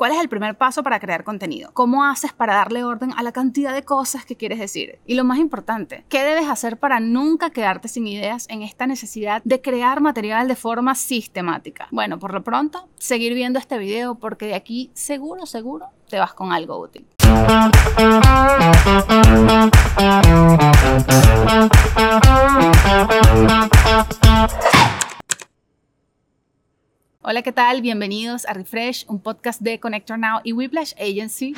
¿Cuál es el primer paso para crear contenido? ¿Cómo haces para darle orden a la cantidad de cosas que quieres decir? Y lo más importante, ¿qué debes hacer para nunca quedarte sin ideas en esta necesidad de crear material de forma sistemática? Bueno, por lo pronto, seguir viendo este video porque de aquí seguro, seguro te vas con algo útil. Hola, ¿qué tal? Bienvenidos a Refresh, un podcast de Connector Now y Whiplash Agency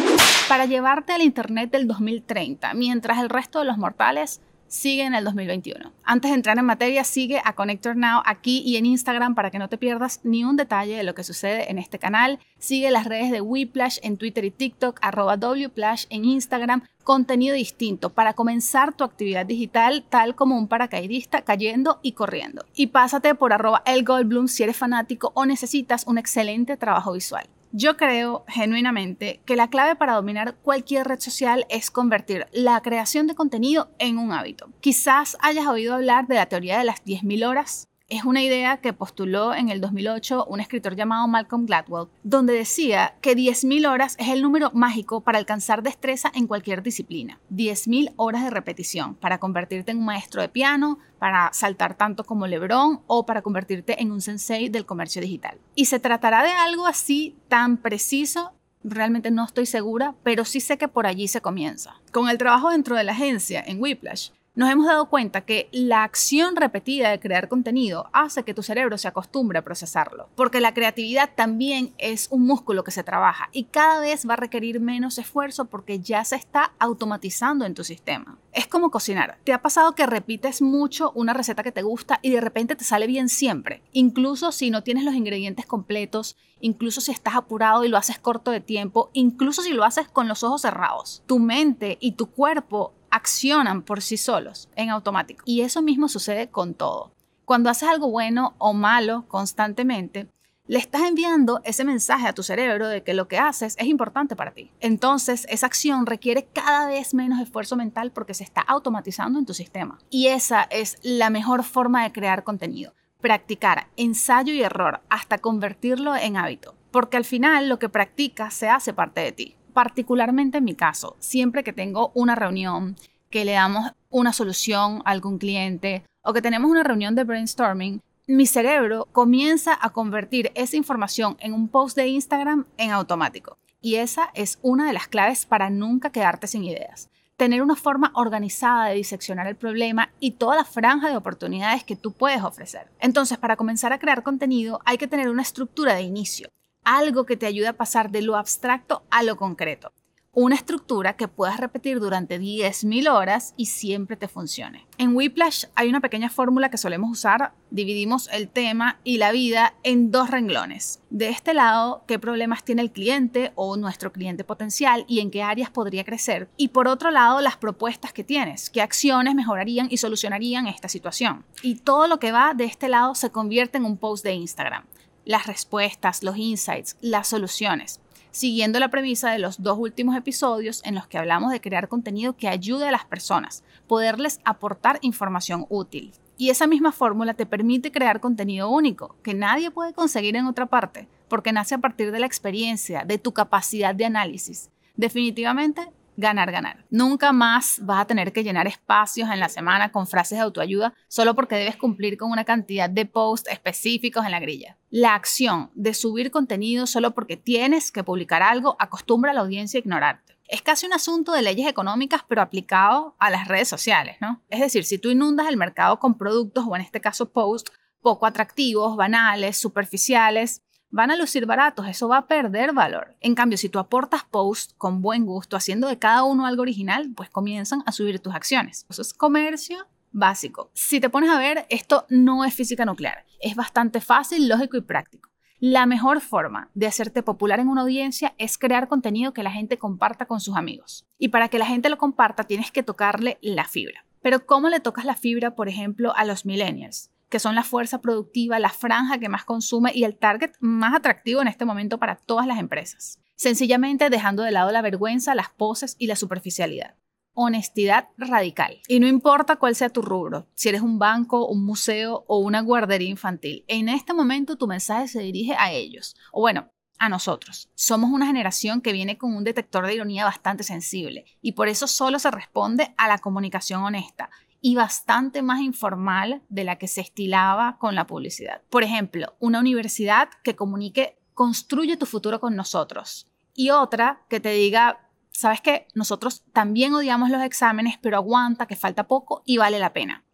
para llevarte al Internet del 2030, mientras el resto de los mortales sigue en el 2021. Antes de entrar en materia, sigue a Connector Now aquí y en Instagram para que no te pierdas ni un detalle de lo que sucede en este canal. Sigue las redes de Whiplash en Twitter y TikTok, arroba Wplash en Instagram, contenido distinto para comenzar tu actividad digital tal como un paracaidista cayendo y corriendo. Y pásate por arroba el Goldblum si eres fanático o necesitas un excelente trabajo visual. Yo creo genuinamente que la clave para dominar cualquier red social es convertir la creación de contenido en un hábito. Quizás hayas oído hablar de la teoría de las 10.000 horas es una idea que postuló en el 2008 un escritor llamado Malcolm Gladwell, donde decía que 10.000 horas es el número mágico para alcanzar destreza en cualquier disciplina. 10.000 horas de repetición para convertirte en un maestro de piano, para saltar tanto como Lebron o para convertirte en un sensei del comercio digital. Y se tratará de algo así tan preciso realmente no estoy segura, pero sí sé que por allí se comienza. Con el trabajo dentro de la agencia en Whiplash, nos hemos dado cuenta que la acción repetida de crear contenido hace que tu cerebro se acostumbre a procesarlo, porque la creatividad también es un músculo que se trabaja y cada vez va a requerir menos esfuerzo porque ya se está automatizando en tu sistema. Es como cocinar. ¿Te ha pasado que repites mucho una receta que te gusta y de repente te sale bien siempre? Incluso si no tienes los ingredientes completos, incluso si estás apurado y lo haces corto de tiempo, incluso si lo haces con los ojos cerrados. Tu mente y tu cuerpo accionan por sí solos en automático. Y eso mismo sucede con todo. Cuando haces algo bueno o malo constantemente, le estás enviando ese mensaje a tu cerebro de que lo que haces es importante para ti. Entonces, esa acción requiere cada vez menos esfuerzo mental porque se está automatizando en tu sistema. Y esa es la mejor forma de crear contenido. Practicar ensayo y error hasta convertirlo en hábito. Porque al final lo que practicas se hace parte de ti particularmente en mi caso, siempre que tengo una reunión, que le damos una solución a algún cliente o que tenemos una reunión de brainstorming, mi cerebro comienza a convertir esa información en un post de Instagram en automático. Y esa es una de las claves para nunca quedarte sin ideas. Tener una forma organizada de diseccionar el problema y toda la franja de oportunidades que tú puedes ofrecer. Entonces, para comenzar a crear contenido hay que tener una estructura de inicio algo que te ayude a pasar de lo abstracto a lo concreto. Una estructura que puedas repetir durante 10.000 horas y siempre te funcione. En Whiplash hay una pequeña fórmula que solemos usar. Dividimos el tema y la vida en dos renglones. De este lado, qué problemas tiene el cliente o nuestro cliente potencial y en qué áreas podría crecer. Y por otro lado, las propuestas que tienes, qué acciones mejorarían y solucionarían esta situación. Y todo lo que va de este lado se convierte en un post de Instagram las respuestas, los insights, las soluciones, siguiendo la premisa de los dos últimos episodios en los que hablamos de crear contenido que ayude a las personas, poderles aportar información útil. Y esa misma fórmula te permite crear contenido único, que nadie puede conseguir en otra parte, porque nace a partir de la experiencia, de tu capacidad de análisis. Definitivamente ganar, ganar. Nunca más vas a tener que llenar espacios en la semana con frases de autoayuda solo porque debes cumplir con una cantidad de posts específicos en la grilla. La acción de subir contenido solo porque tienes que publicar algo acostumbra a la audiencia a ignorarte. Es casi un asunto de leyes económicas, pero aplicado a las redes sociales, ¿no? Es decir, si tú inundas el mercado con productos, o en este caso posts, poco atractivos, banales, superficiales, van a lucir baratos, eso va a perder valor. En cambio, si tú aportas posts con buen gusto, haciendo de cada uno algo original, pues comienzan a subir tus acciones. Eso es comercio básico. Si te pones a ver, esto no es física nuclear, es bastante fácil, lógico y práctico. La mejor forma de hacerte popular en una audiencia es crear contenido que la gente comparta con sus amigos. Y para que la gente lo comparta tienes que tocarle la fibra. Pero ¿cómo le tocas la fibra, por ejemplo, a los millennials? Que son la fuerza productiva, la franja que más consume y el target más atractivo en este momento para todas las empresas. Sencillamente dejando de lado la vergüenza, las poses y la superficialidad. Honestidad radical. Y no importa cuál sea tu rubro, si eres un banco, un museo o una guardería infantil, en este momento tu mensaje se dirige a ellos. O bueno, a nosotros. Somos una generación que viene con un detector de ironía bastante sensible y por eso solo se responde a la comunicación honesta y bastante más informal de la que se estilaba con la publicidad. Por ejemplo, una universidad que comunique construye tu futuro con nosotros y otra que te diga, sabes que nosotros también odiamos los exámenes, pero aguanta que falta poco y vale la pena.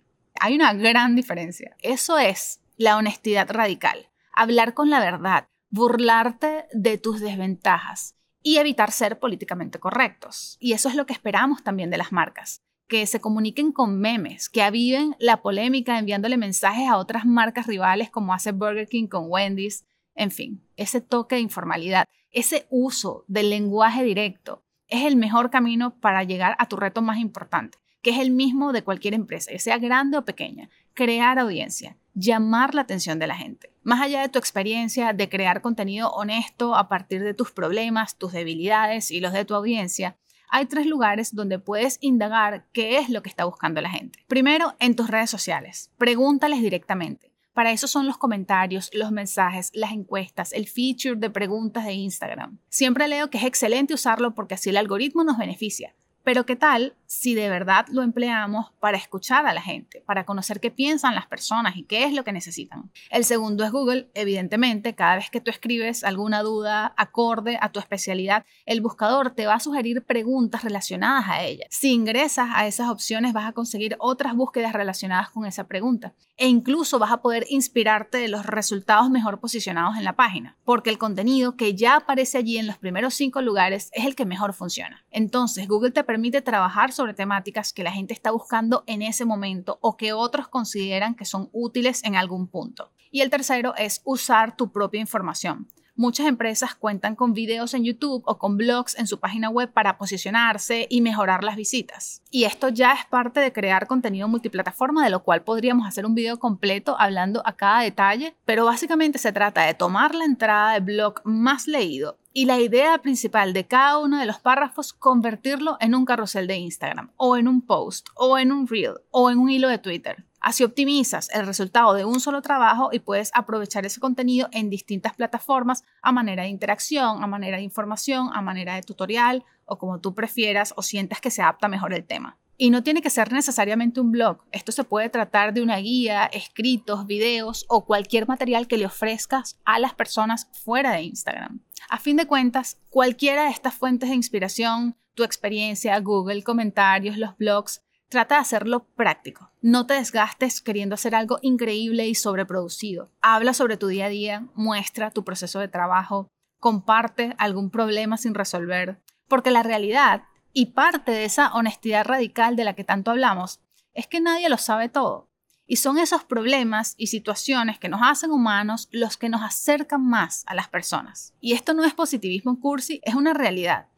Hay una gran diferencia. Eso es la honestidad radical. Hablar con la verdad, burlarte de tus desventajas y evitar ser políticamente correctos. Y eso es lo que esperamos también de las marcas, que se comuniquen con memes, que aviven la polémica enviándole mensajes a otras marcas rivales como hace Burger King con Wendy's, en fin, ese toque de informalidad, ese uso del lenguaje directo es el mejor camino para llegar a tu reto más importante, que es el mismo de cualquier empresa, que sea grande o pequeña, crear audiencia, llamar la atención de la gente. Más allá de tu experiencia de crear contenido honesto a partir de tus problemas, tus debilidades y los de tu audiencia, hay tres lugares donde puedes indagar qué es lo que está buscando la gente. Primero, en tus redes sociales. Pregúntales directamente. Para eso son los comentarios, los mensajes, las encuestas, el feature de preguntas de Instagram. Siempre leo que es excelente usarlo porque así el algoritmo nos beneficia. Pero ¿qué tal si de verdad lo empleamos para escuchar a la gente, para conocer qué piensan las personas y qué es lo que necesitan? El segundo es Google. Evidentemente, cada vez que tú escribes alguna duda acorde a tu especialidad, el buscador te va a sugerir preguntas relacionadas a ella. Si ingresas a esas opciones, vas a conseguir otras búsquedas relacionadas con esa pregunta. E incluso vas a poder inspirarte de los resultados mejor posicionados en la página, porque el contenido que ya aparece allí en los primeros cinco lugares es el que mejor funciona. Entonces, Google te permite trabajar sobre temáticas que la gente está buscando en ese momento o que otros consideran que son útiles en algún punto. Y el tercero es usar tu propia información. Muchas empresas cuentan con videos en YouTube o con blogs en su página web para posicionarse y mejorar las visitas. Y esto ya es parte de crear contenido multiplataforma, de lo cual podríamos hacer un video completo hablando a cada detalle, pero básicamente se trata de tomar la entrada de blog más leído y la idea principal de cada uno de los párrafos convertirlo en un carrusel de Instagram o en un post o en un reel o en un hilo de Twitter. Así optimizas el resultado de un solo trabajo y puedes aprovechar ese contenido en distintas plataformas a manera de interacción, a manera de información, a manera de tutorial o como tú prefieras o sientas que se adapta mejor el tema. Y no tiene que ser necesariamente un blog. Esto se puede tratar de una guía, escritos, videos o cualquier material que le ofrezcas a las personas fuera de Instagram. A fin de cuentas, cualquiera de estas fuentes de inspiración, tu experiencia, Google, comentarios, los blogs, trata de hacerlo práctico. No te desgastes queriendo hacer algo increíble y sobreproducido. Habla sobre tu día a día, muestra tu proceso de trabajo, comparte algún problema sin resolver, porque la realidad y parte de esa honestidad radical de la que tanto hablamos es que nadie lo sabe todo. Y son esos problemas y situaciones que nos hacen humanos los que nos acercan más a las personas. Y esto no es positivismo cursi, es una realidad.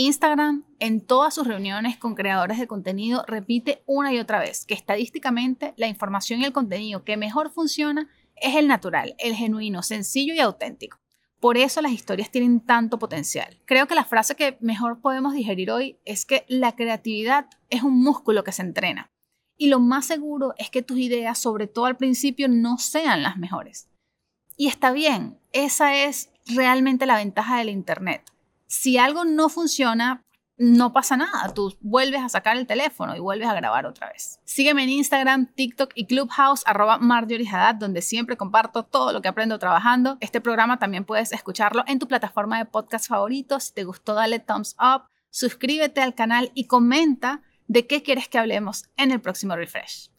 Instagram en todas sus reuniones con creadores de contenido repite una y otra vez que estadísticamente la información y el contenido que mejor funciona es el natural, el genuino, sencillo y auténtico. Por eso las historias tienen tanto potencial. Creo que la frase que mejor podemos digerir hoy es que la creatividad es un músculo que se entrena. Y lo más seguro es que tus ideas, sobre todo al principio, no sean las mejores. Y está bien, esa es realmente la ventaja del Internet. Si algo no funciona, no pasa nada, tú vuelves a sacar el teléfono y vuelves a grabar otra vez. Sígueme en Instagram, TikTok y Clubhouse, arroba donde siempre comparto todo lo que aprendo trabajando. Este programa también puedes escucharlo en tu plataforma de podcast favoritos. Si te gustó, dale thumbs up, suscríbete al canal y comenta de qué quieres que hablemos en el próximo refresh.